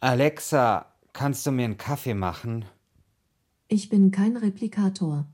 Alexa, kannst du mir einen Kaffee machen? Ich bin kein Replikator.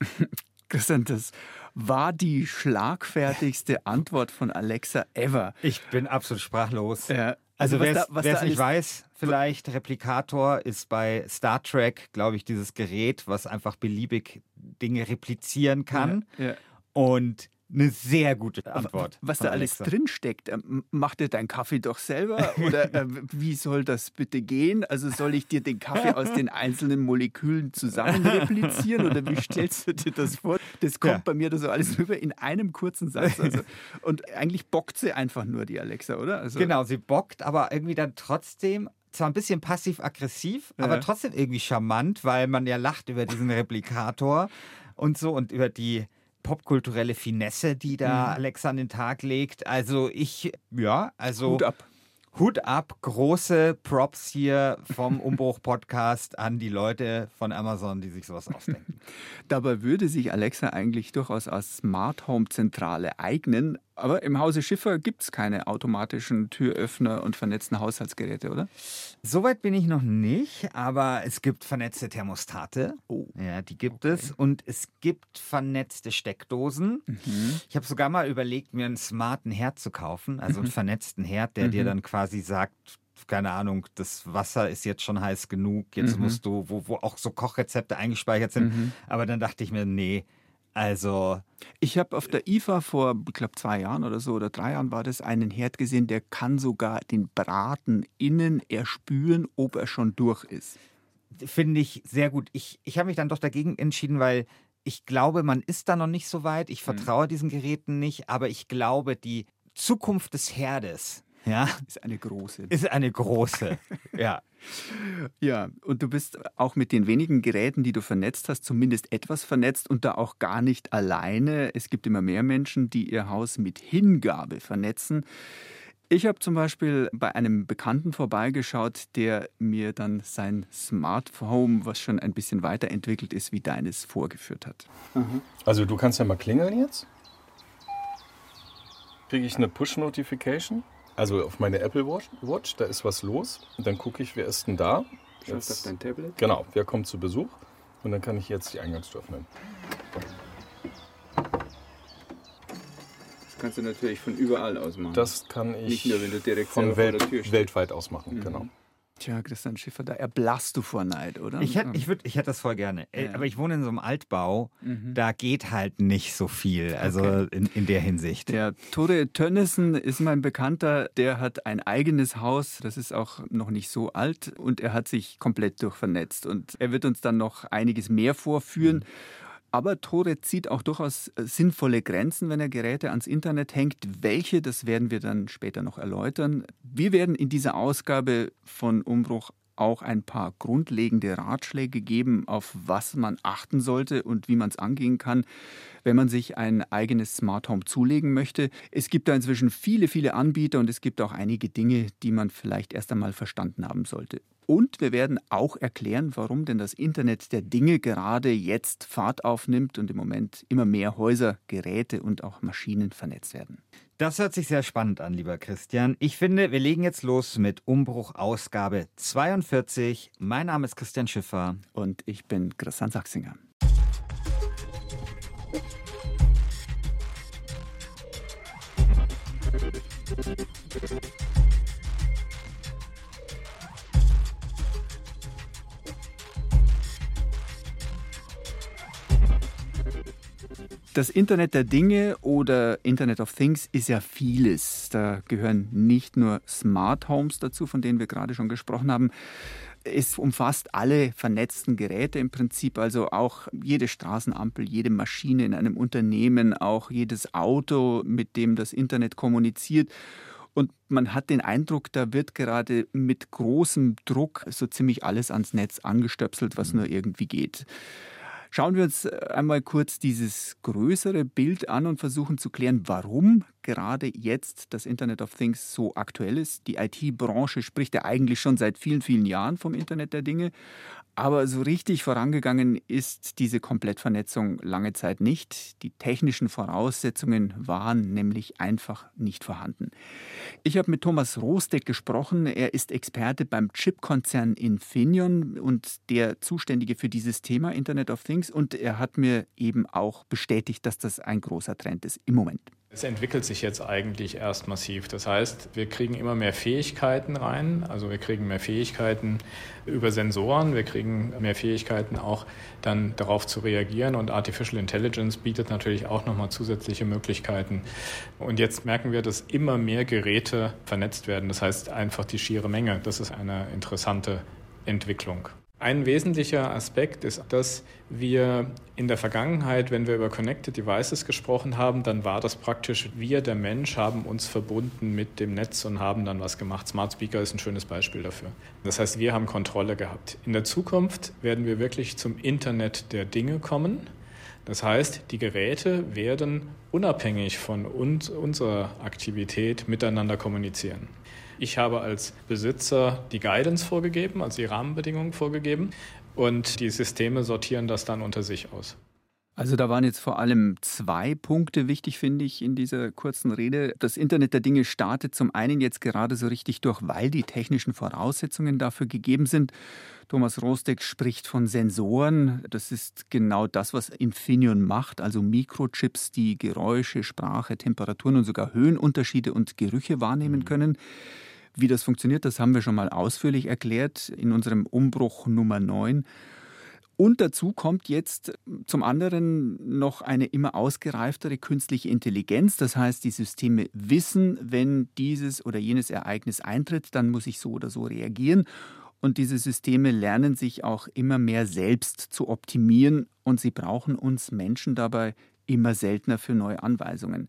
Christian, das war die schlagfertigste Antwort von Alexa ever. Ich bin absolut sprachlos. Ja. Also, was wer es nicht weiß, vielleicht Replikator ist bei Star Trek, glaube ich, dieses Gerät, was einfach beliebig Dinge replizieren kann. Ja, ja. Und eine sehr gute Antwort. Was da alles drinsteckt, ähm, mach dir deinen Kaffee doch selber? Oder äh, wie soll das bitte gehen? Also soll ich dir den Kaffee aus den einzelnen Molekülen zusammen replizieren? Oder wie stellst du dir das vor? Das kommt Ja. bei mir da so alles rüber in einem kurzen Satz. Also, und eigentlich bockt sie einfach nur, die Alexa, oder? Also, Genau, sie bockt, aber irgendwie dann trotzdem zwar ein bisschen passiv-aggressiv, Ja. aber trotzdem irgendwie charmant, weil man ja lacht über diesen Replikator und so und über die popkulturelle Finesse, die da Mhm. Alexa an den Tag legt. Also ich, ja, also Hut ab. Hut ab, große Props hier vom Umbruch-Podcast an die Leute von Amazon, die sich sowas ausdenken. Dabei würde sich Alexa eigentlich durchaus als Smart Home Zentrale eignen. Aber im Hause Schiffer gibt es keine automatischen Türöffner und vernetzten Haushaltsgeräte, oder? Soweit bin ich noch nicht, aber es gibt vernetzte Thermostate. Oh. Ja, die gibt es. Und es gibt vernetzte Steckdosen. Ich habe sogar mal überlegt, mir einen smarten Herd zu kaufen, also einen vernetzten Herd, der dir dann quasi sagt, keine Ahnung, das Wasser ist jetzt schon heiß genug, jetzt musst du, wo, wo auch so Kochrezepte eingespeichert sind. Aber dann dachte ich mir, nee, also Ich habe auf der IFA vor, ich glaube, zwei Jahren oder so oder drei Jahren war das, einen Herd gesehen, der kann sogar den Braten innen erspüren, ob er schon durch ist. finde ich sehr gut. Ich, ich habe mich dann doch dagegen entschieden, weil ich glaube, man ist da noch nicht so weit. Ich vertraue diesen Geräten nicht, aber ich glaube, die Zukunft des Herdes, ja, Ist eine große. ist eine große. ja. Ja, und du bist auch mit den wenigen Geräten, die du vernetzt hast, zumindest etwas vernetzt und da auch gar nicht alleine. Es gibt immer mehr Menschen, die ihr Haus mit Hingabe vernetzen. Ich habe zum Beispiel bei einem Bekannten vorbeigeschaut, der mir dann sein Smart Home, was schon ein bisschen weiterentwickelt ist, wie deines vorgeführt hat. Also du kannst ja mal klingeln jetzt. Kriege ich eine Push-Notification? Also auf meine Apple Watch, Watch, da ist was los. Und dann gucke ich, wer ist denn da? Schaust auf dein Tablet? Genau, wer kommt zu Besuch? Und dann kann ich jetzt die Eingangstür öffnen. Das kannst du natürlich von überall aus machen. Das kann ich Nicht nur, wenn du direkt von vor der Tür Welt, stehst. weltweit aus machen. Mhm. Genau. Tja, Christian Schiffer, da erblasst du vor Neid, oder? Ich hätte ich würd, ich hätt das voll gerne. Äh, Ja. Aber ich wohne in so einem Altbau, Mhm. da geht halt nicht so viel. Also Okay. in, in der Hinsicht. Der Tore Tönnissen ist mein Bekannter, der hat ein eigenes Haus, das ist auch noch nicht so alt und er hat sich komplett durchvernetzt und er wird uns dann noch einiges mehr vorführen. Aber Tore zieht auch durchaus äh, sinnvolle Grenzen, wenn er Geräte ans Internet hängt. Welche, das werden wir dann später noch erläutern. Wir werden in dieser Ausgabe von Umbruch auch ein paar grundlegende Ratschläge geben, auf was man achten sollte und wie man es angehen kann, wenn man sich ein eigenes Smart Home zulegen möchte. Es gibt da inzwischen viele, viele Anbieter und es gibt auch einige Dinge, die man vielleicht erst einmal verstanden haben sollte. Und wir werden auch erklären, warum denn das Internet der Dinge gerade jetzt Fahrt aufnimmt und im Moment immer mehr Häuser, Geräte und auch Maschinen vernetzt werden. Das hört sich sehr spannend an, lieber Christian. Ich finde, wir legen jetzt los mit Umbruch Ausgabe 42. Mein Name ist Christian Schiffer. Und ich bin Christian Sachsinger. Das Internet der Dinge oder Internet of Things ist ja vieles. Da gehören nicht nur Smart Homes dazu, von denen wir gerade schon gesprochen haben. Es umfasst alle vernetzten Geräte im Prinzip, also auch jede Straßenampel, jede Maschine in einem Unternehmen, auch jedes Auto, mit dem das Internet kommuniziert. Und man hat den Eindruck, da wird gerade mit großem Druck so ziemlich alles ans Netz angestöpselt, was nur irgendwie geht. Schauen wir uns einmal kurz dieses größere Bild an und versuchen zu klären, warum gerade jetzt das Internet of Things so aktuell ist. Die IT-Branche spricht ja eigentlich schon seit vielen, vielen Jahren vom Internet der Dinge. Aber so richtig vorangegangen ist diese Komplettvernetzung lange Zeit nicht. Die technischen Voraussetzungen waren nämlich einfach nicht vorhanden. Ich habe mit Thomas Rosteck gesprochen. Er ist Experte beim Chipkonzern Infineon und der Zuständige für dieses Thema Internet of Things. Und er hat mir eben auch bestätigt, dass das ein großer Trend ist im Moment. Es entwickelt sich jetzt eigentlich erst massiv. Das heißt, wir kriegen immer mehr Fähigkeiten rein. Also wir kriegen mehr Fähigkeiten über Sensoren, wir kriegen mehr Fähigkeiten auch dann darauf zu reagieren und Artificial Intelligence bietet natürlich auch nochmal zusätzliche Möglichkeiten. Und jetzt merken wir, dass immer mehr Geräte vernetzt werden. Das heißt einfach die schiere Menge. Das ist eine interessante Entwicklung. Ein wesentlicher Aspekt ist, dass wir in der Vergangenheit, wenn wir über Connected Devices gesprochen haben, dann war das praktisch, wir, der Mensch, haben uns verbunden mit dem Netz und haben dann was gemacht. Smart Speaker ist ein schönes Beispiel dafür. Das heißt, wir haben Kontrolle gehabt. In der Zukunft werden wir wirklich zum Internet der Dinge kommen. Das heißt, die Geräte werden unabhängig von uns, unserer Aktivität miteinander kommunizieren. Ich habe als Besitzer die Guidance vorgegeben, also die Rahmenbedingungen vorgegeben und die Systeme sortieren das dann unter sich aus. Also da waren jetzt vor allem zwei Punkte wichtig, finde ich, in dieser kurzen Rede. Das Internet der Dinge startet zum einen jetzt gerade so richtig durch, weil die technischen Voraussetzungen dafür gegeben sind. Thomas Rosteck spricht von Sensoren. Das ist genau das, was Infineon macht, also Mikrochips, die Geräusche, Sprache, Temperaturen und sogar Höhenunterschiede und Gerüche wahrnehmen mhm. Wie das funktioniert, das haben wir schon mal ausführlich erklärt in unserem Umbruch Nummer 9. Und dazu kommt jetzt zum anderen noch eine immer ausgereiftere künstliche Intelligenz. Das heißt, die Systeme wissen, wenn dieses oder jenes Ereignis eintritt, dann muss ich so oder so reagieren. Und diese Systeme lernen sich auch immer mehr selbst zu optimieren und sie brauchen uns Menschen dabei immer seltener für neue Anweisungen.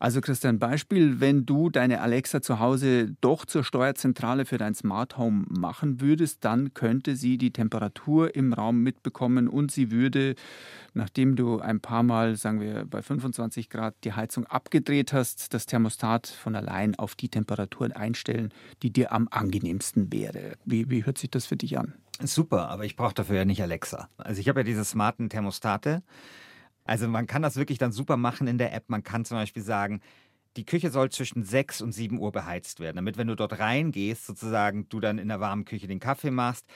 Also Christian, Beispiel, wenn du deine Alexa zu Hause doch zur Steuerzentrale für dein Smart Home machen würdest, dann könnte sie die Temperatur im Raum mitbekommen und sie würde, nachdem du ein paar Mal, sagen wir, bei 25 Grad die Heizung abgedreht hast, das Thermostat von allein auf die Temperatur einstellen, die dir am angenehmsten wäre. Wie, wie hört sich das für dich an? Super, aber ich brauche dafür ja nicht Alexa. Also ich habe ja diese smarten Thermostate. Also man kann das wirklich dann super machen in der App. Man kann zum Beispiel sagen, die Küche soll zwischen 6 und 7 Uhr beheizt werden, damit wenn du dort reingehst, sozusagen du dann in der warmen Küche den Kaffee machst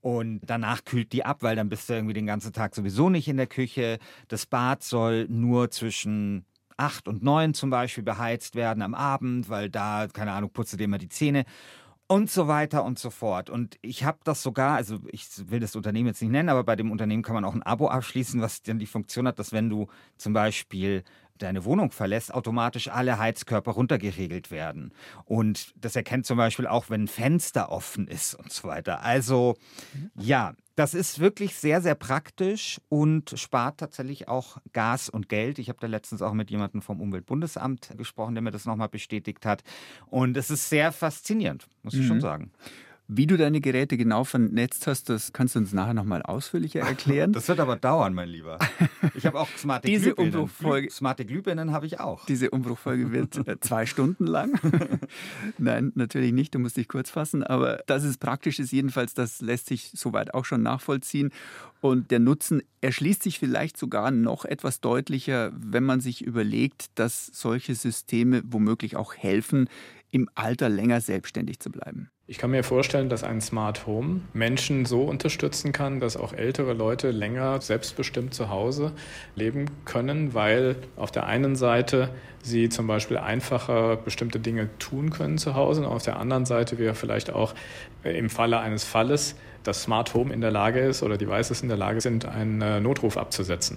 und danach kühlt die ab, weil dann bist du irgendwie den ganzen Tag sowieso nicht in der Küche. Das Bad soll nur zwischen 8 und 9 zum Beispiel beheizt werden am Abend, weil da, keine Ahnung, putze dir mal die Zähne und so weiter und so fort. Und ich habe das sogar, also ich will das Unternehmen jetzt nicht nennen, aber bei dem Unternehmen kann man auch ein Abo abschließen, was dann die Funktion hat, dass wenn du zum Beispiel deine Wohnung verlässt, automatisch alle Heizkörper runtergeregelt werden. Und das erkennt zum Beispiel auch, wenn ein Fenster offen ist und so weiter. Also ja, das ist wirklich sehr, sehr praktisch und spart tatsächlich auch Gas und Geld. Ich habe da letztens auch mit jemandem vom Umweltbundesamt gesprochen, der mir das nochmal bestätigt hat. Und es ist sehr faszinierend, muss ich mhm. schon sagen. Wie du deine Geräte genau vernetzt hast, das kannst du uns nachher nochmal ausführlicher erklären. Das wird aber dauern, mein Lieber. Ich habe auch smarte Diese Glühbirnen. Umbruchfolge, smarte Glühbirnen habe ich auch. Diese Umbruchfolge wird äh, zwei Stunden lang. Nein, natürlich nicht. Du musst dich kurz fassen. Aber dass es praktisch ist, jedenfalls, das lässt sich soweit auch schon nachvollziehen. Und der Nutzen erschließt sich vielleicht sogar noch etwas deutlicher, wenn man sich überlegt, dass solche Systeme womöglich auch helfen, im Alter länger selbstständig zu bleiben. Ich kann mir vorstellen, dass ein Smart Home Menschen so unterstützen kann, dass auch ältere Leute länger selbstbestimmt zu Hause leben können, weil auf der einen Seite sie zum Beispiel einfacher bestimmte Dinge tun können zu Hause und auf der anderen Seite wir vielleicht auch im Falle eines Falles das Smart Home in der Lage ist oder Devices in der Lage sind, einen äh, Notruf abzusetzen.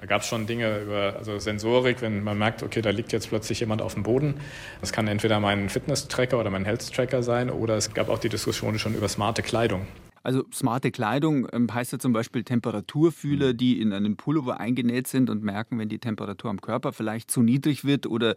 Da gab es schon Dinge über also Sensorik, wenn man merkt, okay, da liegt jetzt plötzlich jemand auf dem Boden. Das kann entweder mein Fitness-Tracker oder mein Health-Tracker sein oder es gab auch die Diskussion schon über smarte Kleidung. Also smarte Kleidung ähm, heißt ja zum Beispiel Temperaturfühler, die in einen Pullover eingenäht sind und merken, wenn die Temperatur am Körper vielleicht zu niedrig wird oder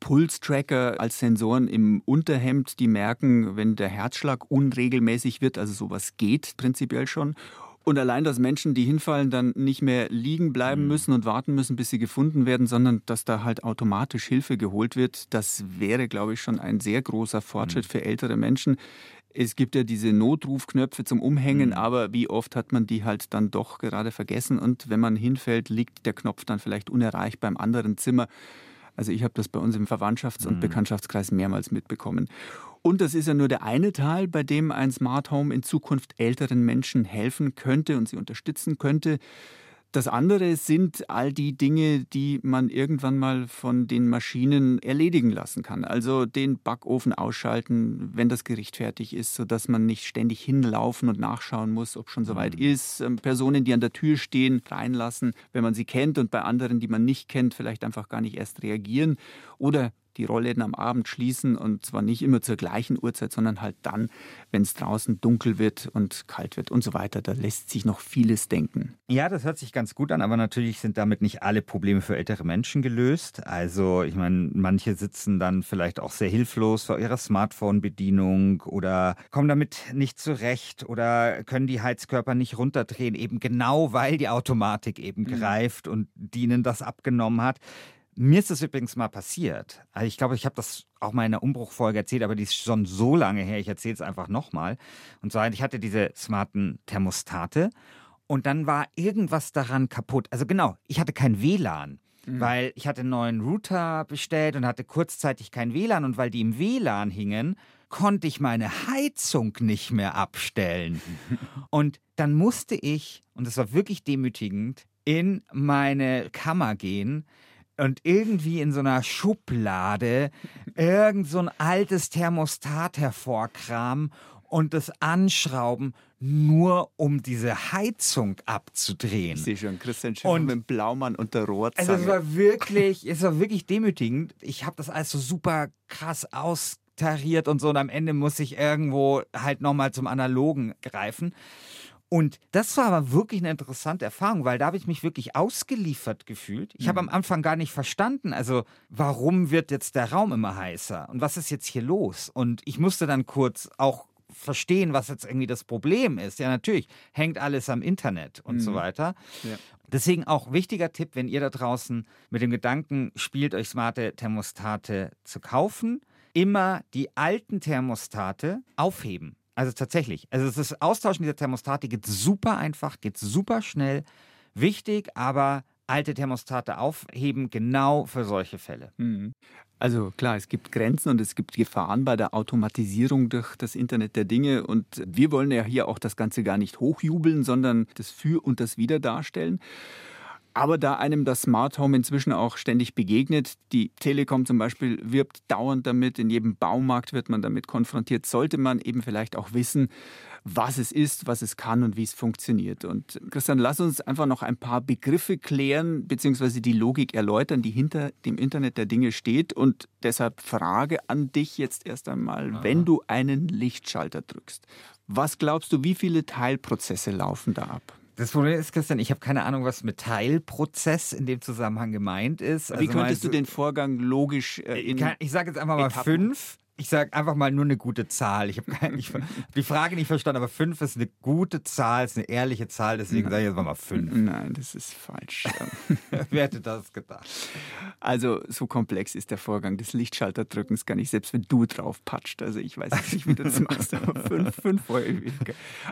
Pulstracker als Sensoren im Unterhemd, die merken, wenn der Herzschlag unregelmäßig wird, also sowas geht prinzipiell schon. Und allein, dass Menschen, die hinfallen, dann nicht mehr liegen bleiben mhm. müssen und warten müssen, bis sie gefunden werden, sondern dass da halt automatisch Hilfe geholt wird, das wäre, glaube ich, schon ein sehr großer Fortschritt mhm. für ältere Menschen. Es gibt ja diese Notrufknöpfe zum Umhängen, mhm. aber wie oft hat man die halt dann doch gerade vergessen und wenn man hinfällt, liegt der Knopf dann vielleicht unerreichbar im anderen Zimmer. Also ich habe das bei uns im Verwandtschafts- und mhm. Bekanntschaftskreis mehrmals mitbekommen. Und das ist ja nur der eine Teil, bei dem ein Smart Home in Zukunft älteren Menschen helfen könnte und sie unterstützen könnte. Das andere sind all die Dinge, die man irgendwann mal von den Maschinen erledigen lassen kann. Also den Backofen ausschalten, wenn das Gericht fertig ist, sodass man nicht ständig hinlaufen und nachschauen muss, ob schon soweit mhm. ist. Ähm, Personen, die an der Tür stehen, reinlassen, wenn man sie kennt und bei anderen, die man nicht kennt, vielleicht einfach gar nicht erst reagieren. Oder die Rollläden am Abend schließen und zwar nicht immer zur gleichen Uhrzeit, sondern halt dann, wenn es draußen dunkel wird und kalt wird und so weiter. Da lässt sich noch vieles denken. Ja, das hört sich ganz gut an, aber natürlich sind damit nicht alle Probleme für ältere Menschen gelöst. Also ich meine, manche sitzen dann vielleicht auch sehr hilflos vor ihrer Smartphone-Bedienung oder kommen damit nicht zurecht oder können die Heizkörper nicht runterdrehen, eben genau weil die Automatik eben mhm. greift und ihnen das abgenommen hat. Mir ist das übrigens mal passiert. Also ich glaube, ich habe das auch mal in der Umbruchfolge erzählt, aber die ist schon so lange her. Ich erzähle es einfach nochmal. Und zwar, ich hatte diese smarten Thermostate und dann war irgendwas daran kaputt. Also genau, ich hatte kein WLAN. Mhm. Weil ich hatte einen neuen Router bestellt und hatte kurzzeitig kein WLAN und weil die im WLAN hingen, konnte ich meine Heizung nicht mehr abstellen. und dann musste ich, und das war wirklich demütigend, in meine Kammer gehen, und irgendwie in so einer Schublade irgend so ein altes Thermostat hervorkramen und das anschrauben, nur um diese Heizung abzudrehen. Ich sehe schon Christian Schiff und mit Blaumann und der Rohrzange. Also es war wirklich, es war wirklich demütigend. Ich habe das alles so super krass austariert und so und am Ende muss ich irgendwo halt nochmal zum Analogen greifen. Und das war aber wirklich eine interessante Erfahrung, weil da habe ich mich wirklich ausgeliefert gefühlt. Ich mhm. habe am Anfang gar nicht verstanden, also warum wird jetzt der Raum immer heißer und was ist jetzt hier los? Und ich musste dann kurz auch verstehen, was jetzt irgendwie das Problem ist. Ja, natürlich hängt alles am Internet und mhm. so weiter. Ja. Deswegen auch wichtiger Tipp, wenn ihr da draußen mit dem Gedanken spielt, euch smarte Thermostate zu kaufen, immer die alten Thermostate aufheben. Also tatsächlich. Also das Austauschen dieser Thermostate geht super einfach, geht super schnell. Wichtig, aber alte Thermostate aufheben, genau für solche Fälle. Mhm. Also klar, es gibt Grenzen und es gibt Gefahren bei der Automatisierung durch das Internet der Dinge. Und wir wollen ja hier auch das Ganze gar nicht hochjubeln, sondern das Für und das Wider darstellen. Aber da einem das Smart Home inzwischen auch ständig begegnet, die Telekom zum Beispiel wirbt dauernd damit, in jedem Baumarkt wird man damit konfrontiert, sollte man eben vielleicht auch wissen, was es ist, was es kann und wie es funktioniert. Und Christian, lass uns einfach noch ein paar Begriffe klären, beziehungsweise die Logik erläutern, die hinter dem Internet der Dinge steht. Und deshalb Frage an dich jetzt erst einmal, Aha. wenn du einen Lichtschalter drückst, was glaubst du, wie viele Teilprozesse laufen da ab? Das Problem ist, Christian, ich habe keine Ahnung, was mit Teilprozozess in dem Zusammenhang gemeint ist. Wie also könntest du den Vorgang logisch äh, in Ich, ich sage jetzt einfach mal Etappen. fünf. Ich sage einfach mal nur eine gute Zahl. Ich habe die Frage nicht verstanden, aber fünf ist eine gute Zahl, ist eine ehrliche Zahl, deswegen sage ich jetzt mal fünf. Nein, das ist falsch. Wer hätte das gedacht? Also so komplex ist der Vorgang des Lichtschalterdrückens gar nicht, selbst wenn du drauf patscht. Also ich weiß nicht, wie du das machst, aber fünf, fünf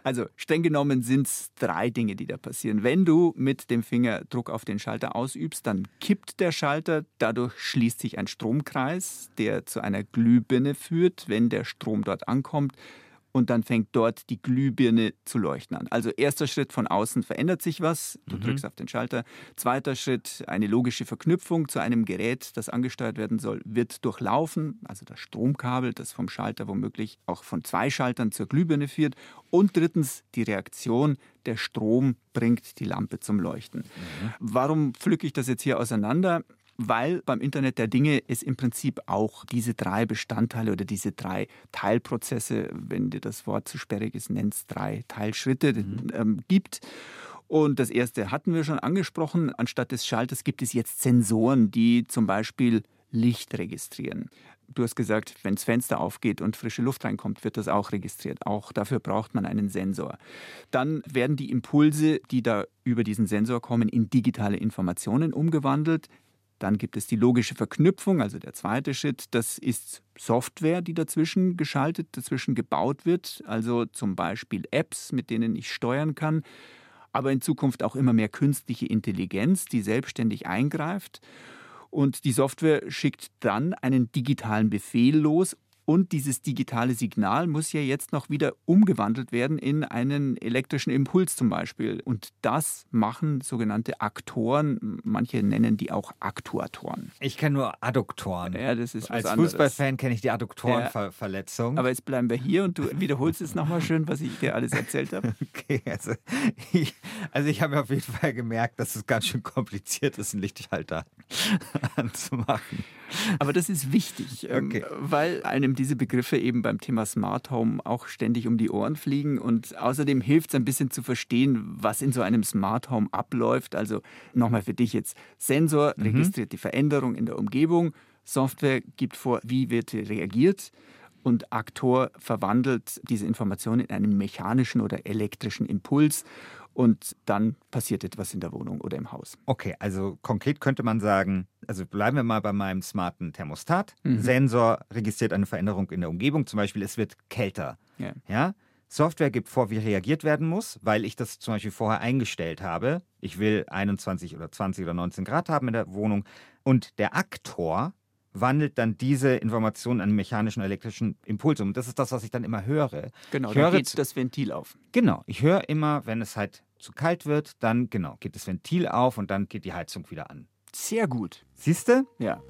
Also streng genommen sind es drei Dinge, die da passieren. Wenn du mit dem Finger Druck auf den Schalter ausübst, dann kippt der Schalter, dadurch schließt sich ein Stromkreis, der zu einer Glühbirne führt, wenn der Strom dort ankommt. Und dann fängt dort die Glühbirne zu leuchten an. Also erster Schritt von außen verändert sich was. Du mhm. drückst auf den Schalter. Zweiter Schritt, eine logische Verknüpfung zu einem Gerät, das angesteuert werden soll, wird durchlaufen. Also das Stromkabel, das vom Schalter womöglich auch von zwei Schaltern zur Glühbirne führt. Und drittens die Reaktion, der Strom bringt die Lampe zum Leuchten. Mhm. Warum pflücke ich das jetzt hier auseinander? Weil beim Internet der Dinge es im Prinzip auch diese drei Bestandteile oder diese drei Teilprozesse, wenn dir das Wort zu sperrig ist, nennst drei Teilschritte mhm. ähm, gibt. Und das erste hatten wir schon angesprochen. Anstatt des Schalters gibt es jetzt Sensoren, die zum Beispiel Licht registrieren. du hast gesagt, wenn das Fenster aufgeht und frische Luft reinkommt, wird das auch registriert. Auch dafür braucht man einen Sensor. Dann werden die Impulse, die da über diesen Sensor kommen, in digitale Informationen umgewandelt. Dann gibt es die logische Verknüpfung, also der zweite Schritt. Das ist Software, die dazwischen geschaltet, dazwischen gebaut wird. Also zum Beispiel Apps, mit denen ich steuern kann. Aber in Zukunft auch immer mehr künstliche Intelligenz, die selbstständig eingreift. Und die Software schickt dann einen digitalen Befehl los und dieses digitale Signal muss ja jetzt noch wieder umgewandelt werden in einen elektrischen Impuls zum Beispiel. Und das machen sogenannte Aktoren. Manche nennen die auch Aktuatoren. Ich kenne nur Adduktoren. Ja, das ist Als. Fußballfan kenne ich die Adduktorenverletzung. Aber jetzt bleiben wir hier und du wiederholst es nochmal schön, was ich dir alles erzählt habe. Okay, also ich, also ich habe auf jeden Fall gemerkt, dass es ganz schön kompliziert ist, einen Lichtschalter anzumachen. Aber das ist wichtig, ähm, Okay. weil einem diese Begriffe eben beim Thema Smart Home auch ständig um die Ohren fliegen. Und außerdem hilft es ein bisschen zu verstehen, was in so einem Smart Home abläuft. Also nochmal für dich jetzt, Sensor registriert die Veränderung in der Umgebung, Software gibt vor, wie wird reagiert. Und Aktor verwandelt diese Information in einen mechanischen oder elektrischen Impuls und dann passiert etwas in der Wohnung oder im Haus. Okay, also konkret könnte man sagen, also bleiben wir mal bei meinem smarten Thermostat. Mhm. Sensor registriert eine Veränderung in der Umgebung, zum Beispiel es wird kälter. Ja. Ja? Software gibt vor, wie reagiert werden muss, weil ich das zum Beispiel vorher eingestellt habe. Ich will 21 oder 20 oder 19 Grad haben in der Wohnung. Und der Aktor wandelt dann diese Informationen in einen mechanischen, elektrischen Impuls um. Und das ist das, was ich dann immer höre. Genau, ich dann höre geht das Ventil auf. Genau, ich höre immer, wenn es halt zu kalt wird, dann genau, geht das Ventil auf und dann geht die Heizung wieder an. Sehr gut. Siehst du? Ja.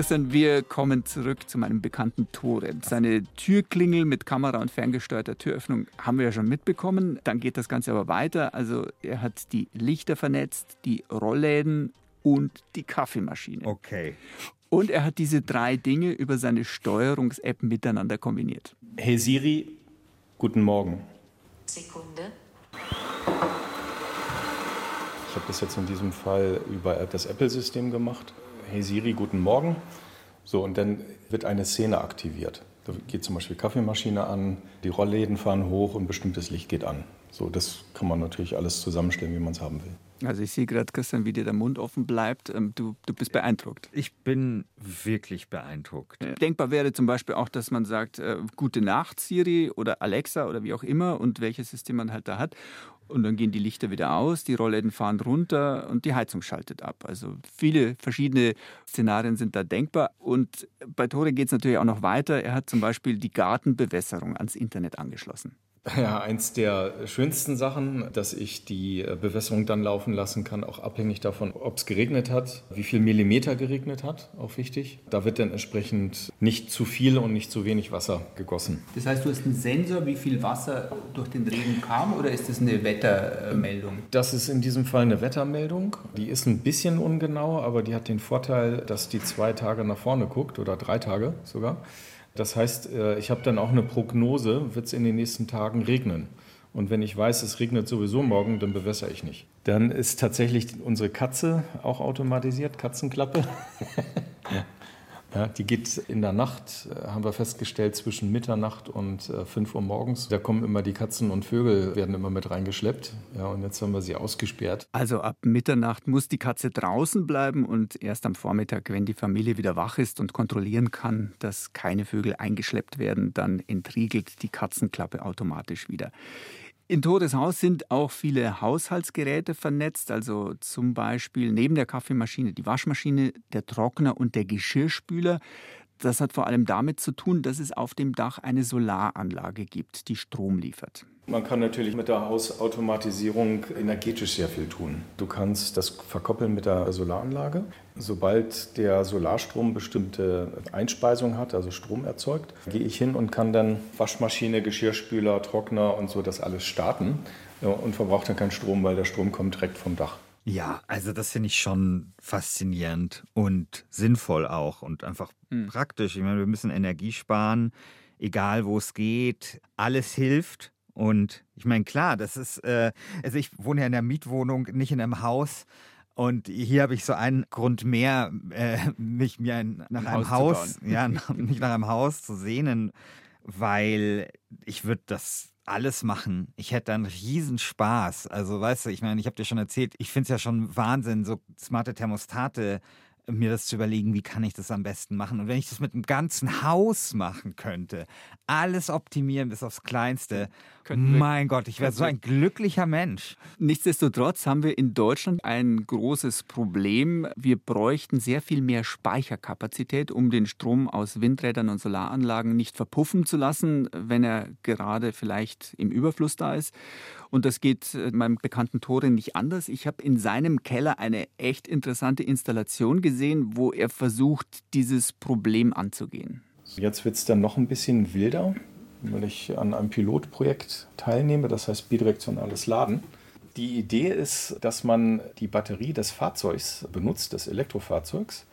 Christian, wir kommen zurück zu meinem bekannten Tore. Seine Türklingel mit Kamera und ferngesteuerter Türöffnung haben wir ja schon mitbekommen. Dann geht das Ganze aber weiter. Also er hat die Lichter vernetzt, die Rollläden und die Kaffeemaschine. Okay. Und er hat diese drei Dinge über seine Steuerungs-App miteinander kombiniert. Hey Siri, guten Morgen. Sekunde. Ich habe das jetzt in diesem Fall über das Apple-System gemacht. Hey Siri, guten Morgen. So, und dann wird eine Szene aktiviert. Da geht zum Beispiel Kaffeemaschine an, die Rollläden fahren hoch und bestimmtes Licht geht an. So, das kann man natürlich alles zusammenstellen, wie man es haben will. Also ich sehe gerade, Christian, wie dir der Mund offen bleibt. Ähm, Du, du bist beeindruckt. Ich bin wirklich beeindruckt. Denkbar wäre zum Beispiel auch, dass man sagt, äh, gute Nacht Siri oder Alexa oder wie auch immer und welches System man halt da hat. Und dann gehen die Lichter wieder aus, die Rollläden fahren runter und die Heizung schaltet ab. Also viele verschiedene Szenarien sind da denkbar. Und bei Tore geht es natürlich auch noch weiter. Er hat zum Beispiel die Gartenbewässerung ans Internet angeschlossen. Ja, eins der schönsten Sachen, dass ich die äh, Bewässerung dann laufen lassen kann, auch abhängig davon, ob es geregnet hat, wie viel Millimeter geregnet hat, auch wichtig. Da wird dann entsprechend nicht zu viel und nicht zu wenig Wasser gegossen. Das heißt, du hast einen Sensor, wie viel Wasser durch den Regen kam oder ist das eine Wettermeldung? Das ist in diesem Fall eine Wettermeldung. Die ist ein bisschen ungenau, aber die hat den Vorteil, dass die zwei Tage nach vorne guckt oder drei Tage sogar. Das heißt, äh, ich habe dann auch eine Prognose, wird es in den nächsten Tagen regnen. Und wenn ich weiß, es regnet sowieso morgen, dann bewässere ich nicht. Dann ist tatsächlich unsere Katze auch automatisiert, Katzenklappe. Ja, die geht in der Nacht, äh, haben wir festgestellt, zwischen Mitternacht und äh, 5 Uhr morgens. Da kommen immer die Katzen und Vögel, werden immer mit reingeschleppt. Ja, und jetzt haben wir sie ausgesperrt. Also ab Mitternacht muss die Katze draußen bleiben und erst am Vormittag, wenn die Familie wieder wach ist und kontrollieren kann, dass keine Vögel eingeschleppt werden, dann entriegelt die Katzenklappe automatisch wieder. In Todes Haus sind auch viele Haushaltsgeräte vernetzt, also zum Beispiel neben der Kaffeemaschine die Waschmaschine, der Trockner und der Geschirrspüler. Das hat vor allem damit zu tun, dass es auf dem Dach eine Solaranlage gibt, die Strom liefert. Man kann natürlich mit der Hausautomatisierung energetisch sehr viel tun. Du kannst das verkoppeln mit der Solaranlage. Sobald der Solarstrom bestimmte Einspeisung hat, also Strom erzeugt, gehe ich hin und kann dann Waschmaschine, Geschirrspüler, Trockner und so das alles starten ja, und verbraucht dann keinen Strom, weil der Strom kommt direkt vom Dach. Ja, also das finde ich schon faszinierend und sinnvoll auch und einfach hm. praktisch. Ich meine, wir müssen Energie sparen, egal wo es geht. Alles hilft. Und ich meine, klar, das ist, äh, also ich wohne ja in einer Mietwohnung, nicht in einem Haus. Und hier habe ich so einen Grund mehr, äh, mich mir ein, nach ein einem Haus, Haus ja, mich nach einem Haus zu sehnen, weil ich würde das alles machen. Ich hätte einen Riesenspaß. Also, weißt du, ich meine, ich habe dir schon erzählt, ich finde es ja schon Wahnsinn, so smarte Thermostate mir das zu überlegen, wie kann ich das am besten machen. Und wenn ich das mit einem ganzen Haus machen könnte, alles optimieren bis aufs Kleinste, mein Gott, ich wäre so ein glücklicher Mensch. Nichtsdestotrotz haben wir in Deutschland ein großes Problem. Wir bräuchten sehr viel mehr Speicherkapazität, um den Strom aus Windrädern und Solaranlagen nicht verpuffen zu lassen, wenn er gerade vielleicht im Überfluss da ist. Und das geht äh, meinem bekannten Tore nicht anders. Ich habe in seinem Keller eine echt interessante Installation gesehen, wo er versucht, dieses Problem anzugehen. Jetzt wird es dann noch ein bisschen wilder, weil ich an einem Pilotprojekt teilnehme, das heißt bidirektionales Laden. Die Idee ist, dass man die Batterie des Fahrzeugs benutzt, des Elektrofahrzeugs,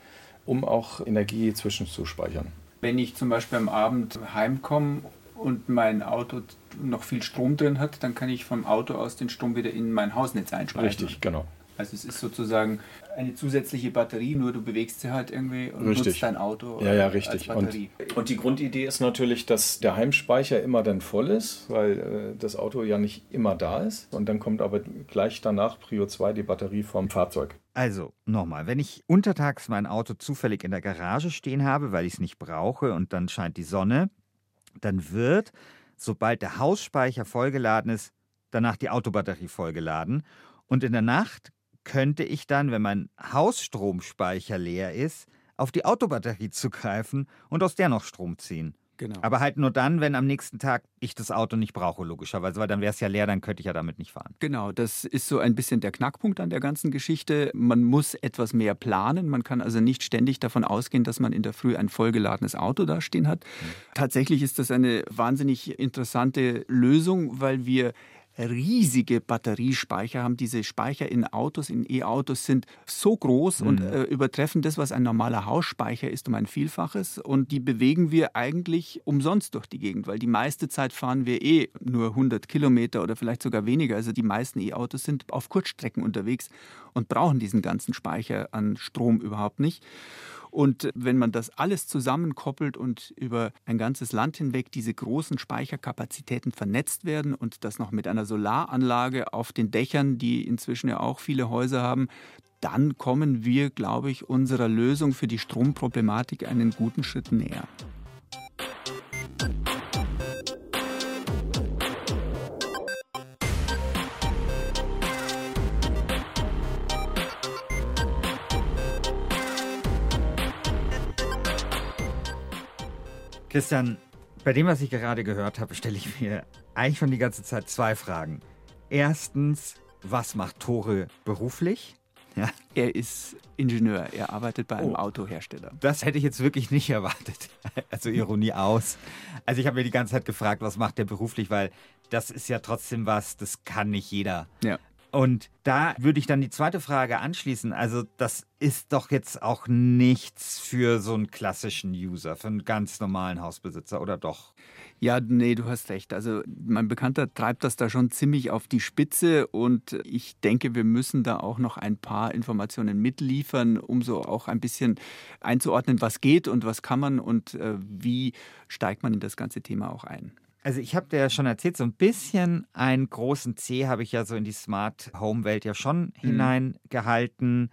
um auch Energie zwischenzuspeichern. Wenn ich zum Beispiel am Abend heimkomme und mein Auto noch viel Strom drin hat, dann kann ich vom Auto aus den Strom wieder in mein Hausnetz einspeisen. Richtig, genau. Also es ist sozusagen eine zusätzliche Batterie, nur du bewegst sie halt irgendwie und richtig. nutzt dein Auto. Ja, ja, richtig. Und, und, die Grundidee ist natürlich, dass der Heimspeicher immer dann voll ist, weil äh, das Auto ja nicht immer da ist. Und dann kommt aber gleich danach Prio 2 die Batterie vom Fahrzeug. Also nochmal, wenn ich untertags mein Auto zufällig in der Garage stehen habe, weil ich es nicht brauche und dann scheint die Sonne, dann wird, sobald der Hausspeicher vollgeladen ist, danach die Autobatterie vollgeladen. Und in der Nacht könnte ich dann, wenn mein Hausstromspeicher leer ist, auf die Autobatterie zugreifen und aus der noch Strom ziehen. Genau. Aber halt nur dann, wenn am nächsten Tag ich das Auto nicht brauche, logischerweise, weil dann wäre es ja leer, dann könnte ich ja damit nicht fahren. Genau, das ist so ein bisschen der Knackpunkt an der ganzen Geschichte. Man muss etwas mehr planen. Man kann also nicht ständig davon ausgehen, dass man in der Früh ein vollgeladenes Auto dastehen hat. Mhm. Tatsächlich ist das eine wahnsinnig interessante Lösung, weil wir riesige Batteriespeicher haben. Diese Speicher in Autos, in E-Autos sind so groß mhm. und äh, übertreffen das, was ein normaler Hausspeicher ist, um ein Vielfaches. Und die bewegen wir eigentlich umsonst durch die Gegend, weil die meiste Zeit fahren wir eh nur 100 Kilometer oder vielleicht sogar weniger. Also die meisten E-Autos sind auf Kurzstrecken unterwegs und brauchen diesen ganzen Speicher an Strom überhaupt nicht. Und wenn man das alles zusammenkoppelt und über ein ganzes Land hinweg diese großen Speicherkapazitäten vernetzt werden und das noch mit einer Solaranlage auf den Dächern, die inzwischen ja auch viele Häuser haben, dann kommen wir, glaube ich, unserer Lösung für die Stromproblematik einen guten Schritt näher. Christian, bei dem, was ich gerade gehört habe, stelle ich mir eigentlich schon die ganze Zeit zwei Fragen. Erstens, was macht Tore beruflich? Ja. Er ist Ingenieur, er arbeitet bei einem oh, Autohersteller. Das hätte ich jetzt wirklich nicht erwartet. Also Ironie aus. Also ich habe mir die ganze Zeit gefragt, was macht er beruflich, weil das ist ja trotzdem was, das kann nicht jeder. Ja. Und da würde ich dann die zweite Frage anschließen. Also, das ist doch jetzt auch nichts für so einen klassischen User, für einen ganz normalen Hausbesitzer, oder doch? Ja, nee, du hast recht. Also, mein Bekannter treibt das da schon ziemlich auf die Spitze und ich denke, wir müssen da auch noch ein paar Informationen mitliefern, um so auch ein bisschen einzuordnen, was geht und was kann man und äh, wie steigt man in das ganze Thema auch ein. Also ich habe dir ja schon erzählt, so ein bisschen einen großen C habe ich ja so in die Smart Home Welt ja schon mhm. hineingehalten.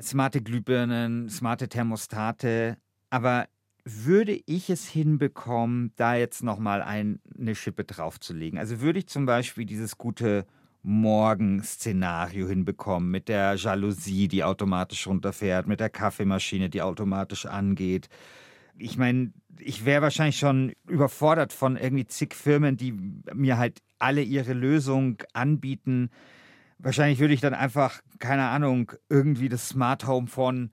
Smarte Glühbirnen, smarte Thermostate. Aber würde ich es hinbekommen, da jetzt nochmal ein, eine Schippe draufzulegen? Also würde ich zum Beispiel dieses gute Morgen-Szenario hinbekommen mit der Jalousie, die automatisch runterfährt, mit der Kaffeemaschine, die automatisch angeht, ich meine, ich wäre wahrscheinlich schon überfordert von irgendwie zig Firmen, die mir halt alle ihre Lösung anbieten. Wahrscheinlich würde ich dann einfach, keine Ahnung, irgendwie das Smart Home von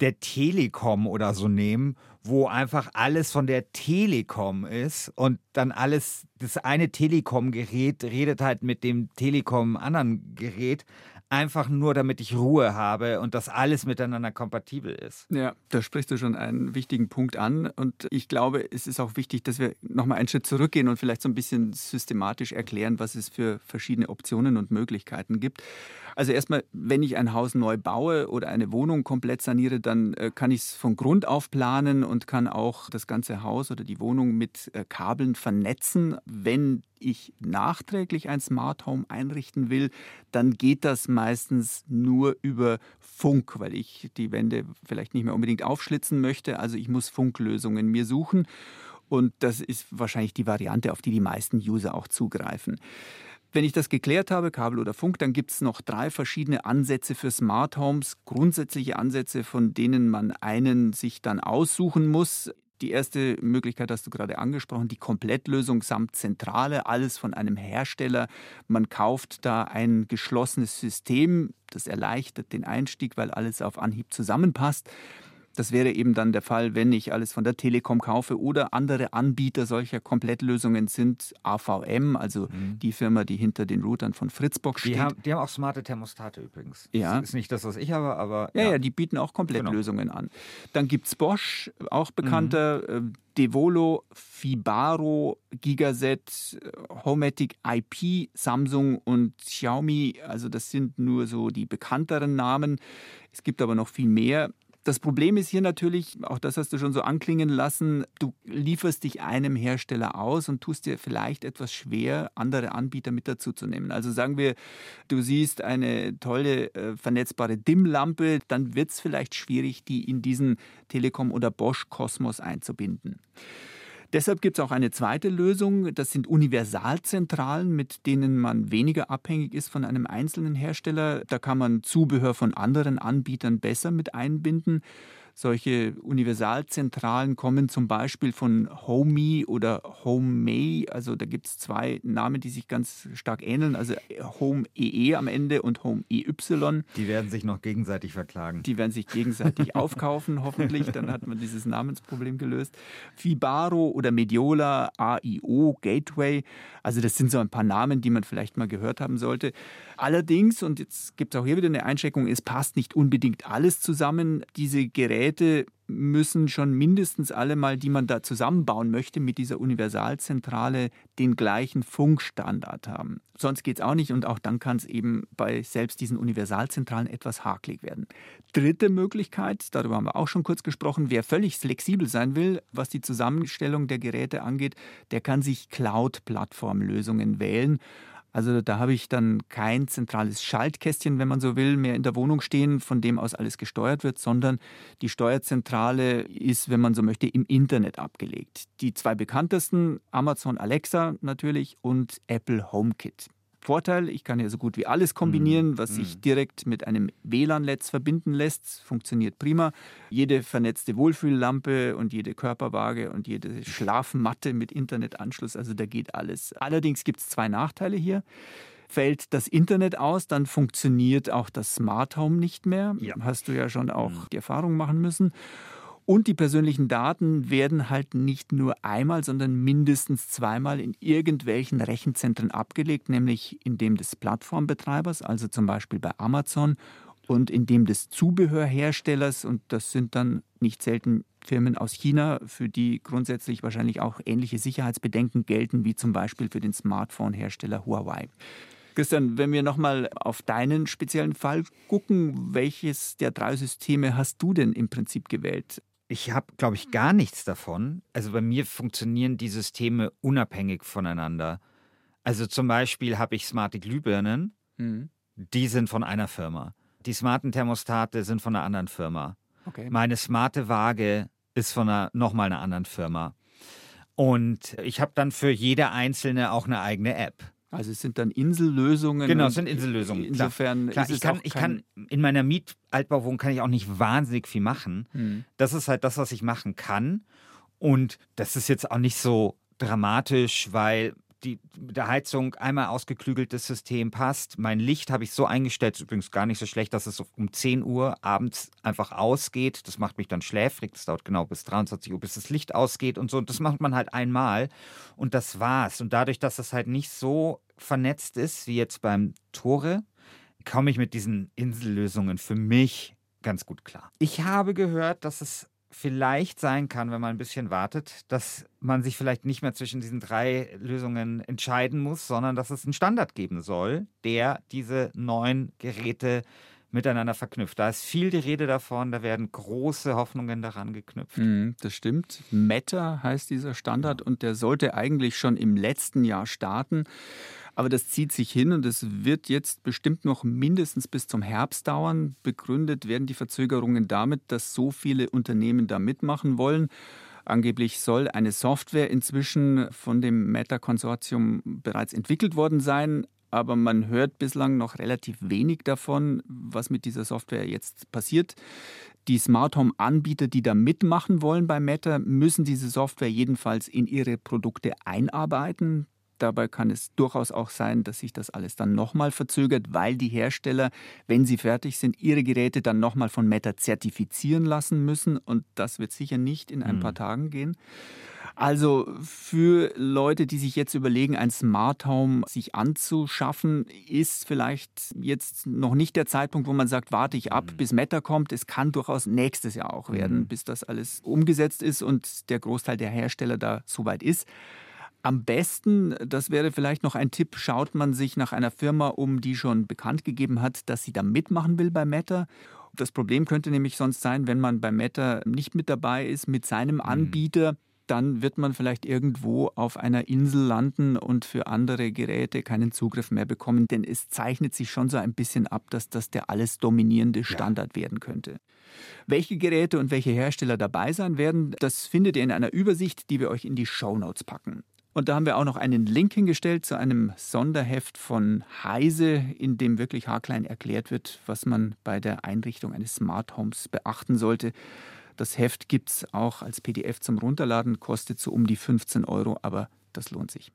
der Telekom oder so nehmen, wo einfach alles von der Telekom ist und dann alles, das eine Telekom-Gerät redet halt mit dem Telekom anderen Gerät, einfach nur, damit ich Ruhe habe und das alles miteinander kompatibel ist. Ja, da sprichst du schon einen wichtigen Punkt an. Und ich glaube, es ist auch wichtig, dass wir nochmal einen Schritt zurückgehen und vielleicht so ein bisschen systematisch erklären, was es für verschiedene Optionen und Möglichkeiten gibt. Also erstmal, wenn ich ein Haus neu baue oder eine Wohnung komplett saniere, dann äh, kann ich es von Grund auf planen und kann auch das ganze Haus oder die Wohnung mit äh, Kabeln vernetzen. Wenn ich nachträglich ein Smart Home einrichten will, dann geht das meistens nur über Funk, weil ich die Wände vielleicht nicht mehr unbedingt aufschlitzen möchte. Also ich muss Funklösungen mir suchen. Und das ist wahrscheinlich die Variante, auf die die meisten User auch zugreifen. Wenn ich das geklärt habe, Kabel oder Funk, dann gibt es noch drei verschiedene Ansätze für Smart Homes, grundsätzliche Ansätze, von denen man einen sich dann aussuchen muss. Die erste Möglichkeit hast du gerade angesprochen, die Komplettlösung samt Zentrale, alles von einem Hersteller. Man kauft da ein geschlossenes System, das erleichtert den Einstieg, weil alles auf Anhieb zusammenpasst. Das wäre eben dann der Fall, wenn ich alles von der Telekom kaufe oder andere Anbieter solcher Komplettlösungen sind AVM, also mhm. die Firma, die hinter den Routern von Fritzbox steht. Die haben, die haben auch smarte Thermostate übrigens. Ja. Das ist nicht das, was ich habe, aber. Ja, ja, ja die bieten auch Komplettlösungen genau. an. Dann gibt es Bosch, auch bekannter. Mhm. Devolo, Fibaro, Gigaset, Homematic IP, Samsung und Xiaomi. Also das sind nur so die bekannteren Namen. Es gibt aber noch viel mehr. Das Problem ist hier natürlich, auch das hast du schon so anklingen lassen, du lieferst dich einem Hersteller aus und tust dir vielleicht etwas schwer, andere Anbieter mit dazu zu nehmen. Also sagen wir, du siehst eine tolle äh, vernetzbare Dimmlampe, dann wird es vielleicht schwierig, die in diesen Telekom- oder Bosch-Kosmos einzubinden. Deshalb gibt es auch eine zweite Lösung. Das sind Universalzentralen, mit denen man weniger abhängig ist von einem einzelnen Hersteller. Da kann man Zubehör von anderen Anbietern besser mit einbinden. Solche Universalzentralen kommen zum Beispiel von Homey oder HomeMay. Also da gibt es zwei Namen, die sich ganz stark ähneln. Also Home EE am Ende und Home EY. Die werden sich noch gegenseitig verklagen. Die werden sich gegenseitig aufkaufen, hoffentlich. Dann hat man dieses Namensproblem gelöst. Fibaro oder Mediola, AIO, Gateway. Also das sind so ein paar Namen, die man vielleicht mal gehört haben sollte. Allerdings, und jetzt gibt es auch hier wieder eine Einschränkung, es passt nicht unbedingt alles zusammen. Diese Geräte müssen schon mindestens alle mal, die man da zusammenbauen möchte, mit dieser Universalzentrale den gleichen Funkstandard haben. Sonst geht es auch nicht und auch dann kann es eben bei selbst diesen Universalzentralen etwas hakelig werden. Dritte Möglichkeit, darüber haben wir auch schon kurz gesprochen, wer völlig flexibel sein will, was die Zusammenstellung der Geräte angeht, der kann sich Cloud-Plattformlösungen wählen. Also da habe ich dann kein zentrales Schaltkästchen, wenn man so will, mehr in der Wohnung stehen, von dem aus alles gesteuert wird, sondern die Steuerzentrale ist, wenn man so möchte, im Internet abgelegt. Die zwei bekanntesten, Amazon Alexa natürlich und Apple HomeKit. Vorteil, ich kann ja so gut wie alles kombinieren, mhm. was sich mhm. direkt mit einem WLAN-Netz verbinden lässt. Funktioniert prima. Jede vernetzte Wohlfühllampe und jede Körperwaage und jede Schlafmatte mit Internetanschluss, also da geht alles. Allerdings gibt es zwei Nachteile hier. Fällt das Internet aus, dann funktioniert auch das Smart Home nicht mehr. Ja. Hast du ja schon auch mhm. die Erfahrung machen müssen. Und die persönlichen Daten werden halt nicht nur einmal, sondern mindestens zweimal in irgendwelchen Rechenzentren abgelegt, nämlich in dem des Plattformbetreibers, also zum Beispiel bei Amazon, und in dem des Zubehörherstellers. Und das sind dann nicht selten Firmen aus China, für die grundsätzlich wahrscheinlich auch ähnliche Sicherheitsbedenken gelten, wie zum Beispiel für den Smartphone-Hersteller Huawei. Christian, wenn wir nochmal auf deinen speziellen Fall gucken, welches der drei Systeme hast du denn im Prinzip gewählt? Ich habe, glaube ich, gar nichts davon. Also bei mir funktionieren die Systeme unabhängig voneinander. Also zum Beispiel habe ich smarte Glühbirnen, mhm. die sind von einer Firma. Die smarten Thermostate sind von einer anderen Firma. Okay. Meine smarte Waage ist von einer, nochmal einer anderen Firma. Und ich habe dann für jede einzelne auch eine eigene App. Also es sind dann Insellösungen. Genau, es sind Insellösungen. Insofern klar, klar ich, kann, ich kann in meiner Mietaltbauwohnung kann ich auch nicht wahnsinnig viel machen. Hm. Das ist halt das, was ich machen kann. Und das ist jetzt auch nicht so dramatisch, weil die, der Heizung einmal ausgeklügeltes System passt. Mein Licht habe ich so eingestellt, ist übrigens gar nicht so schlecht, dass es um 10 Uhr abends einfach ausgeht. Das macht mich dann schläfrig. Das dauert genau bis 23 Uhr, bis das Licht ausgeht und so. Und das macht man halt einmal und das war's. Und dadurch, dass es halt nicht so vernetzt ist wie jetzt beim Tore, komme ich mit diesen Insellösungen für mich ganz gut klar. Ich habe gehört, dass es vielleicht sein kann, wenn man ein bisschen wartet, dass man sich vielleicht nicht mehr zwischen diesen drei Lösungen entscheiden muss, sondern dass es einen Standard geben soll, der diese neuen Geräte miteinander verknüpft. Da ist viel die Rede davon, da werden große Hoffnungen daran geknüpft. Mm, das stimmt. Meta heißt dieser Standard und der sollte eigentlich schon im letzten Jahr starten. Aber das zieht sich hin und es wird jetzt bestimmt noch mindestens bis zum Herbst dauern. Begründet werden die Verzögerungen damit, dass so viele Unternehmen da mitmachen wollen. Angeblich soll eine Software inzwischen von dem Meta-Konsortium bereits entwickelt worden sein, aber man hört bislang noch relativ wenig davon, was mit dieser Software jetzt passiert. Die Smart Home Anbieter, die da mitmachen wollen bei Meta, müssen diese Software jedenfalls in ihre Produkte einarbeiten. Dabei kann es durchaus auch sein, dass sich das alles dann nochmal verzögert, weil die Hersteller, wenn sie fertig sind, ihre Geräte dann nochmal von Meta zertifizieren lassen müssen. Und das wird sicher nicht in ein paar Tagen gehen. Also für Leute, die sich jetzt überlegen, ein Smart Home sich anzuschaffen, ist vielleicht jetzt noch nicht der Zeitpunkt, wo man sagt, warte ich ab, mhm. bis Meta kommt. Es kann durchaus nächstes Jahr auch werden, mhm. bis das alles umgesetzt ist und der Großteil der Hersteller da soweit ist. Am besten, das wäre vielleicht noch ein Tipp, schaut man sich nach einer Firma um, die schon bekannt gegeben hat, dass sie da mitmachen will bei Meta. Das Problem könnte nämlich sonst sein, wenn man bei Meta nicht mit dabei ist, mit seinem mhm. Anbieter. Dann wird man vielleicht irgendwo auf einer Insel landen und für andere Geräte keinen Zugriff mehr bekommen, denn es zeichnet sich schon so ein bisschen ab, dass das der alles dominierende Standard ja. werden könnte. Welche Geräte und welche Hersteller dabei sein werden, das findet ihr in einer Übersicht, die wir euch in die Show Notes packen. Und da haben wir auch noch einen Link hingestellt zu einem Sonderheft von Heise, in dem wirklich haarklein erklärt wird, was man bei der Einrichtung eines Smart Homes beachten sollte. Das Heft gibt es auch als PDF zum Runterladen, kostet so um die 15 Euro, aber das lohnt sich.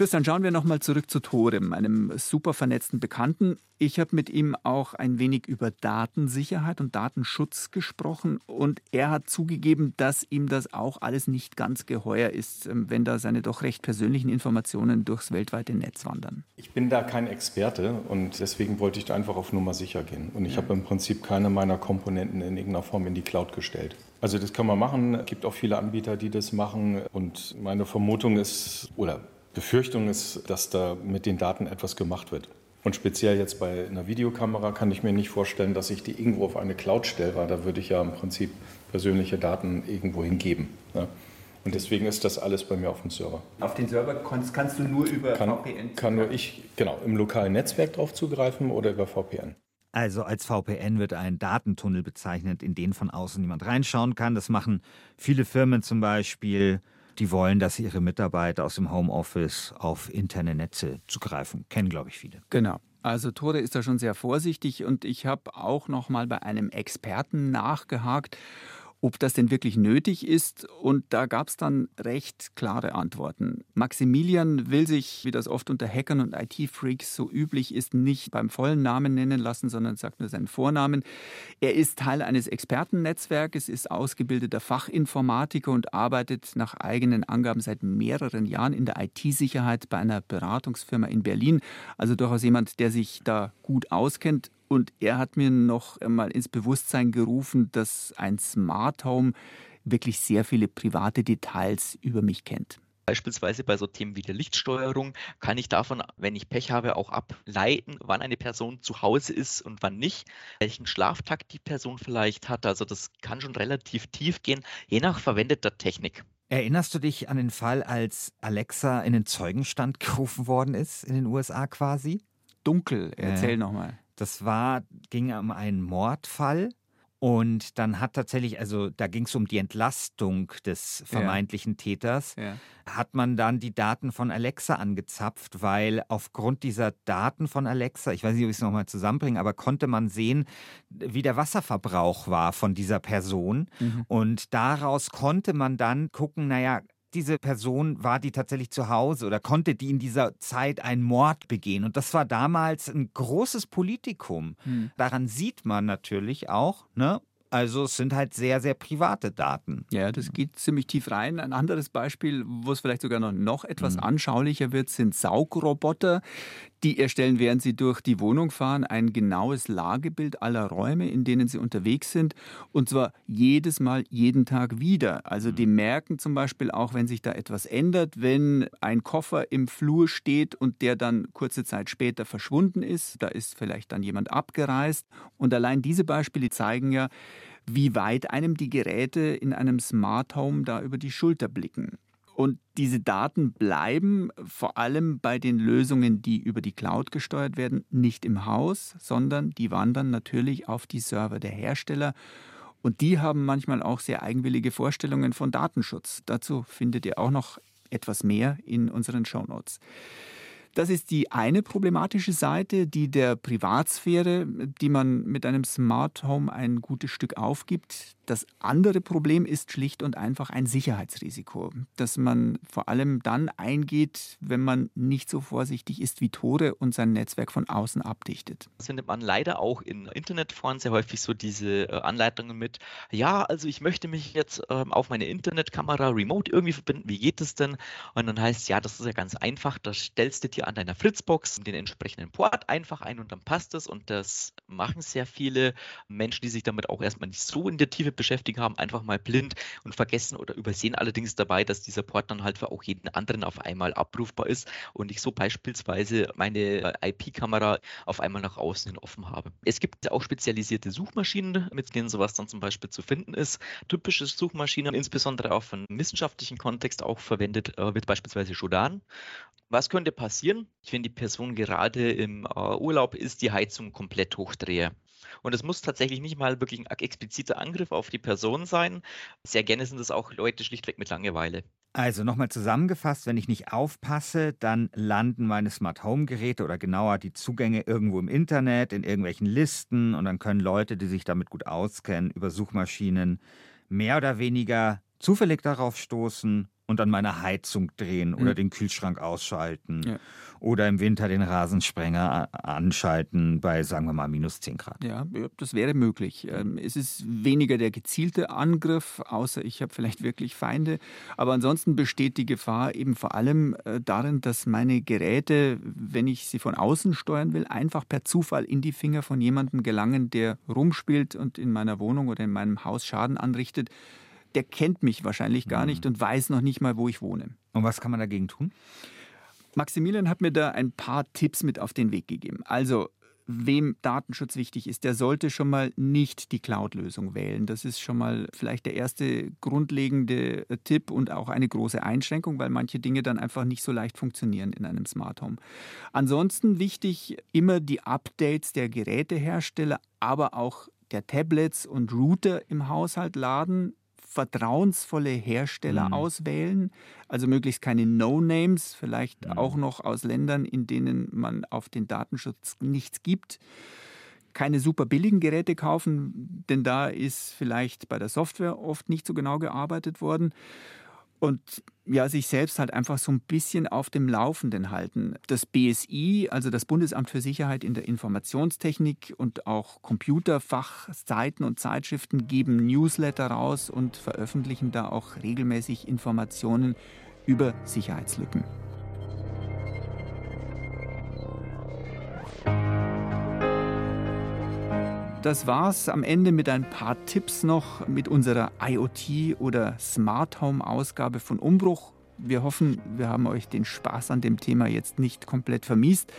Christian, schauen wir nochmal zurück zu Tore, meinem super vernetzten Bekannten. Ich habe mit ihm auch ein wenig über Datensicherheit und Datenschutz gesprochen und er hat zugegeben, dass ihm das auch alles nicht ganz geheuer ist, ähm, wenn da seine doch recht persönlichen Informationen durchs weltweite Netz wandern. Ich bin da kein Experte und deswegen wollte ich da einfach auf Nummer sicher gehen. Und ich ja. habe im Prinzip keine meiner Komponenten in irgendeiner Form in die Cloud gestellt. Also das kann man machen. Es gibt auch viele Anbieter, die das machen. Und meine Vermutung ist, oder Befürchtung ist, dass da mit den Daten etwas gemacht wird. Und speziell jetzt bei einer Videokamera kann ich mir nicht vorstellen, dass ich die irgendwo auf eine Cloud stelle, weil da würde ich ja im Prinzip persönliche Daten irgendwo hingeben. Ja. Und deswegen ist das alles bei mir auf dem Server. Auf den Server kannst, kannst du nur über kann, VPN Kann nur ich, genau, im lokalen Netzwerk drauf zugreifen oder über VPN. Also als VPN wird ein Datentunnel bezeichnet, in den von außen niemand reinschauen kann. Das machen viele Firmen zum Beispiel die wollen, dass ihre Mitarbeiter aus dem Homeoffice auf interne Netze zugreifen. Kennen, glaube ich, viele. Genau. Also Tore ist da schon sehr vorsichtig und ich habe auch noch mal bei einem Experten nachgehakt ob das denn wirklich nötig ist. Und da gab es dann recht klare Antworten. Maximilian will sich, wie das oft unter Hackern und IT-Freaks so üblich ist, nicht beim vollen Namen nennen lassen, sondern sagt nur seinen Vornamen. Er ist Teil eines Expertennetzwerkes, ist ausgebildeter Fachinformatiker und arbeitet nach eigenen Angaben seit mehreren Jahren in der IT-Sicherheit bei einer Beratungsfirma in Berlin. Also durchaus jemand, der sich da gut auskennt und er hat mir noch einmal ins Bewusstsein gerufen, dass ein Smart Home wirklich sehr viele private Details über mich kennt. Beispielsweise bei so Themen wie der Lichtsteuerung kann ich davon, wenn ich Pech habe, auch ableiten, wann eine Person zu Hause ist und wann nicht, welchen Schlaftakt die Person vielleicht hat. Also das kann schon relativ tief gehen, je nach verwendeter Technik. Erinnerst du dich an den Fall, als Alexa in den Zeugenstand gerufen worden ist, in den USA quasi? Dunkel, erzähl äh, nochmal. Das war, ging um einen Mordfall. Und dann hat tatsächlich, also da ging es um die Entlastung des vermeintlichen ja. Täters, ja. hat man dann die Daten von Alexa angezapft, weil aufgrund dieser Daten von Alexa, ich weiß nicht, ob ich es nochmal zusammenbringe, aber konnte man sehen, wie der Wasserverbrauch war von dieser Person. Mhm. Und daraus konnte man dann gucken, naja, diese Person, war die tatsächlich zu Hause oder konnte die in dieser Zeit einen Mord begehen? Und das war damals ein großes Politikum. Hm. Daran sieht man natürlich auch, ne, also es sind halt sehr, sehr private Daten. Ja, das geht ziemlich tief rein. Ein anderes Beispiel, wo es vielleicht sogar noch, noch etwas mhm. anschaulicher wird, sind Saugroboter. Die erstellen, während sie durch die Wohnung fahren, ein genaues Lagebild aller Räume, in denen sie unterwegs sind. Und zwar jedes Mal, jeden Tag wieder. Also die mhm. merken zum Beispiel auch, wenn sich da etwas ändert, wenn ein Koffer im Flur steht und der dann kurze Zeit später verschwunden ist. Da ist vielleicht dann jemand abgereist. Und allein diese Beispiele zeigen ja, wie weit einem die Geräte in einem Smart Home da über die Schulter blicken. Und diese Daten bleiben vor allem bei den Lösungen, die über die Cloud gesteuert werden, nicht im Haus, sondern die wandern natürlich auf die Server der Hersteller. Und die haben manchmal auch sehr eigenwillige Vorstellungen von Datenschutz. Dazu findet ihr auch noch etwas mehr in unseren Shownotes. Notes. Das ist die eine problematische Seite, die der Privatsphäre, die man mit einem Smart Home ein gutes Stück aufgibt. Das andere Problem ist schlicht und einfach ein Sicherheitsrisiko, das man vor allem dann eingeht, wenn man nicht so vorsichtig ist wie Tore und sein Netzwerk von außen abdichtet. Das findet man leider auch in Internetforen sehr häufig so diese äh, Anleitungen mit, ja, also ich möchte mich jetzt ähm, auf meine Internetkamera remote irgendwie verbinden, wie geht es denn? Und dann heißt ja, das ist ja ganz einfach, da stellst du dir an deiner Fritzbox den entsprechenden Port einfach ein und dann passt es und das machen sehr viele Menschen, die sich damit auch erstmal nicht so in der Tiefe beschäftigen haben, einfach mal blind und vergessen oder übersehen allerdings dabei, dass dieser Port dann halt für auch jeden anderen auf einmal abrufbar ist und ich so beispielsweise meine IP-Kamera auf einmal nach außen hin offen habe. Es gibt auch spezialisierte Suchmaschinen, mit denen sowas dann zum Beispiel zu finden ist. Typische Suchmaschinen, insbesondere auch von wissenschaftlichen Kontext auch verwendet äh, wird beispielsweise Shodan. Was könnte passieren, wenn die Person gerade im äh, Urlaub ist, die Heizung komplett hochdrehe? Und es muss tatsächlich nicht mal wirklich ein expliziter Angriff auf die Person sein. Sehr gerne sind es auch Leute schlichtweg mit Langeweile. Also nochmal zusammengefasst, wenn ich nicht aufpasse, dann landen meine Smart Home Geräte oder genauer die Zugänge irgendwo im Internet, in irgendwelchen Listen und dann können Leute, die sich damit gut auskennen, über Suchmaschinen mehr oder weniger zufällig darauf stoßen und dann meine Heizung drehen oder mhm. den Kühlschrank ausschalten ja. oder im Winter den Rasensprenger anschalten bei, sagen wir mal, minus 10 Grad. Ja, das wäre möglich. Ähm, es ist weniger der gezielte Angriff, außer ich habe vielleicht wirklich Feinde. Aber ansonsten besteht die Gefahr eben vor allem äh, darin, dass meine Geräte, wenn ich sie von außen steuern will, einfach per Zufall in die Finger von jemandem gelangen, der rumspielt und in meiner Wohnung oder in meinem Haus Schaden anrichtet der kennt mich wahrscheinlich gar nicht mhm. und weiß noch nicht mal, wo ich wohne. Und was kann man dagegen tun? Maximilian hat mir da ein paar Tipps mit auf den Weg gegeben. Also, wem Datenschutz wichtig ist, der sollte schon mal nicht die Cloud-Lösung wählen. Das ist schon mal vielleicht der erste grundlegende äh, Tipp und auch eine große Einschränkung, weil manche Dinge dann einfach nicht so leicht funktionieren in einem Smart Home. Ansonsten wichtig, immer die Updates der Gerätehersteller, aber auch der Tablets und Router im Haushalt laden vertrauensvolle Hersteller mhm. auswählen, also möglichst keine No-Names, vielleicht mhm. auch noch aus Ländern, in denen man auf den Datenschutz nichts gibt. Keine super billigen Geräte kaufen, denn da ist vielleicht bei der Software oft nicht so genau gearbeitet worden und ja, sich selbst halt einfach so ein bisschen auf dem Laufenden halten. Das BSI, also das Bundesamt für Sicherheit in der Informationstechnik und auch Computerfachseiten und Zeitschriften geben Newsletter raus und veröffentlichen da auch regelmäßig Informationen über Sicherheitslücken. Das war's am Ende mit ein paar Tipps noch mit unserer IoT oder Smart Home Ausgabe von Umbruch. Wir hoffen, wir haben euch den Spaß an dem Thema jetzt nicht komplett vermiest.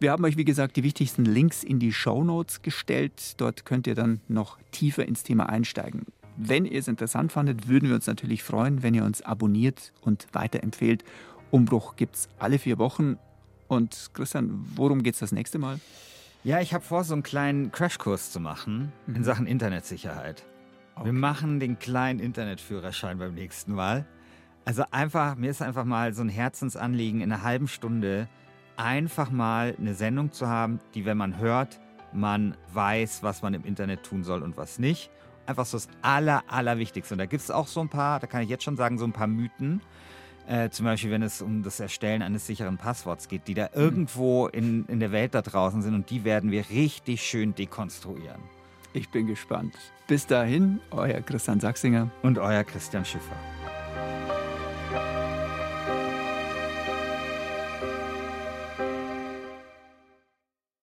Wir haben euch, wie gesagt, die wichtigsten Links in die Show Notes gestellt. Dort könnt ihr dann noch tiefer ins Thema einsteigen. Wenn ihr es interessant fandet, würden wir uns natürlich freuen, wenn ihr uns abonniert und weiterempfehlt. Umbruch gibt es alle vier Wochen. Und Christian, worum geht es das nächste Mal? Ja, ich habe vor, so einen kleinen Crashkurs zu machen mhm. in Sachen Internetsicherheit. Okay. Wir machen den kleinen Internetführerschein beim nächsten Mal. Also einfach, mir ist einfach mal so ein Herzensanliegen, in einer halben Stunde einfach mal eine Sendung zu haben, die, wenn man hört, man weiß, was man im Internet tun soll und was nicht. einfach so das Aller, Allerwichtigste. Und da gibt es auch so ein paar, da kann ich jetzt schon sagen, so ein paar Mythen. Äh, zum Beispiel, wenn es um das Erstellen eines sicheren Passworts geht, die da irgendwo in, in der Welt da draußen sind und die werden wir richtig schön dekonstruieren. Ich bin gespannt. Bis dahin, euer Christian Sachsinger und euer Christian Schiffer.